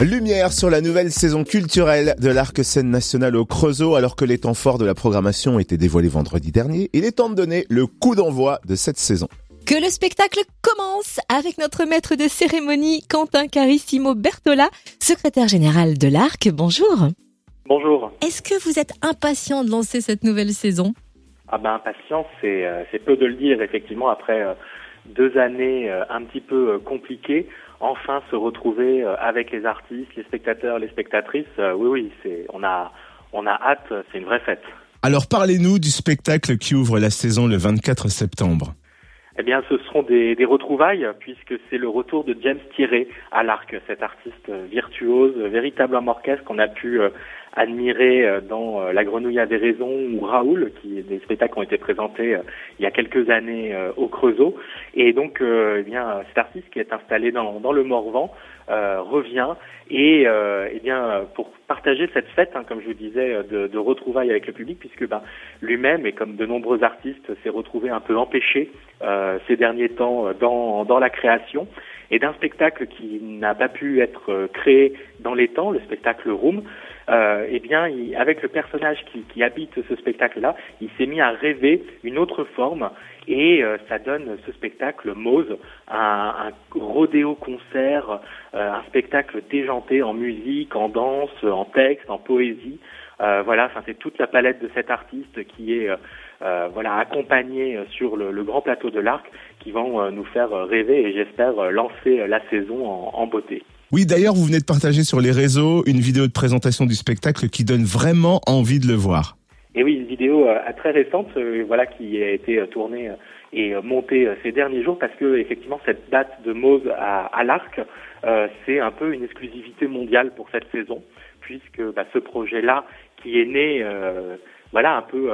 Lumière sur la nouvelle saison culturelle de l'Arc Scène Nationale au Creusot alors que les temps forts de la programmation étaient dévoilés vendredi dernier. Il est temps de donner le coup d'envoi de cette saison. Que le spectacle commence avec notre maître de cérémonie Quentin Carissimo Bertola, secrétaire général de l'Arc. Bonjour. Bonjour. Est-ce que vous êtes impatient de lancer cette nouvelle saison? Ah ben impatient, c'est euh, c'est peu de le dire effectivement après euh, deux années euh, un petit peu compliquées enfin se retrouver euh, avec les artistes, les spectateurs, les spectatrices. Euh, oui, oui, c'est, on a, on a hâte. C'est une vraie fête. Alors parlez-nous du spectacle qui ouvre la saison le 24 septembre. Eh bien, ce seront des, des retrouvailles, puisque c'est le retour de James Thierry à l'arc, cet artiste virtuose, véritable orchestre qu'on a pu euh, admirer euh, dans euh, La Grenouille avait raison ou Raoul, qui des spectacles ont été présentés il y a quelques années au Creusot. Et donc, eh bien, cet artiste qui est installé dans, dans le Morvan revient et eh bien pour partager cette fête, hein, comme je vous disais, de, de retrouvailles avec le public, puisque ben, lui-même et comme de nombreux artistes s'est retrouvé un peu empêché ces derniers temps dans, dans la création et d'un spectacle qui n'a pas pu être créé dans les temps, le spectacle Room euh, eh bien, avec le personnage qui, habite ce spectacle-là, il s'est mis à rêver une autre forme et euh, ça donne ce spectacle Mose, un, un rodéo-concert, euh, un spectacle déjanté en musique, en danse, en texte, en poésie. Euh, voilà, c'est toute la palette de cet artiste qui est euh, voilà accompagné sur le, grand plateau de l'Arc, qui vont nous faire rêver et j'espère lancer la saison en beauté. Oui, d'ailleurs, vous venez de partager sur les réseaux une vidéo de présentation du spectacle qui donne vraiment envie de le voir. Et oui, une vidéo euh, très récente, euh, voilà, qui a été euh, tournée et montée ces derniers jours parce que effectivement cette date de Mose à, à l'Arc, c'est un peu une exclusivité mondiale pour cette saison, puisque bah, ce projet-là, qui est né, voilà, un peu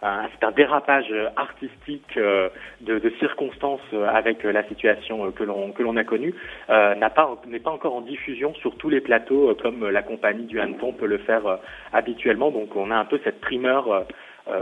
c'est un dérapage artistique euh, de, circonstances euh, avec la situation euh, que l'on que l'on a connue n'a pas n'est pas encore en diffusion sur tous les plateaux comme la compagnie du Hanneton peut le faire habituellement. Donc on a un peu cette primeur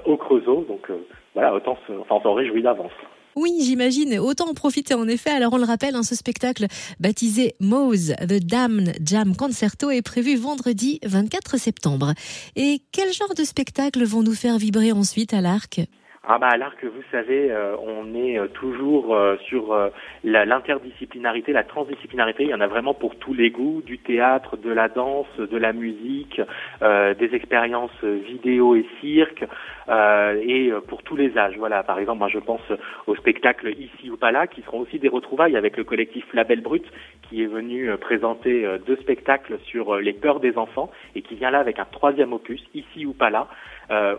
au Creusot. Donc voilà, autant enfin on s'en réjouit d'avance. Oui, j'imagine. Autant en profiter en effet. Alors on le rappelle, hein, ce spectacle baptisé Mose, The Damned Jam Concerto est prévu vendredi 24 septembre. Et quel genre de spectacle vont nous faire vibrer ensuite à l'arc? Ah bah à l'arc, vous savez, euh, on est euh, toujours euh, sur l'interdisciplinarité, la transdisciplinarité. Il y en a vraiment pour tous les goûts, du théâtre, de la danse, de la musique, des expériences vidéo et cirque, et pour tous les âges. Voilà, par exemple, moi je pense au spectacle Ici ou pas là, qui seront aussi des retrouvailles avec le collectif Label Brut, qui est venu présenter deux spectacles sur les peurs des enfants, et qui vient là avec un troisième opus, Ici ou pas là,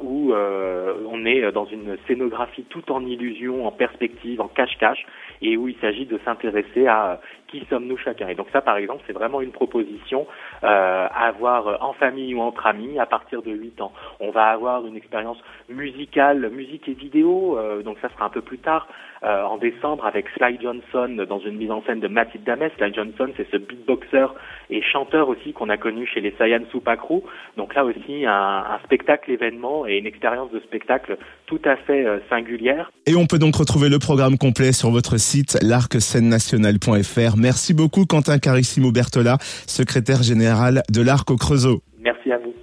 où on est dans une scénographie tout en illusion, en perspective, en cache-cache, et où il s'agit de s'intéresser à qui sommes-nous chacun. Et donc ça, par exemple, c'est vraiment une proposition euh, à avoir en famille ou entre amis à partir de 8 ans. On va avoir une expérience musicale, musique et vidéo, euh, donc ça sera un peu plus tard, euh, en décembre, avec Sly Johnson dans une mise en scène de Mathilde Dames. Sly Johnson, c'est ce beatboxer et chanteur aussi qu'on a connu chez les Saiyan Supakru. Donc là aussi, un, spectacle événement et une expérience de spectacle tout à fait euh, singulière. Et on peut donc retrouver le programme complet sur votre site l'arcscènenationale.fr. Merci beaucoup Quentin Carissimo Bertola, secrétaire général de l'Arc au Creusot. Merci à vous.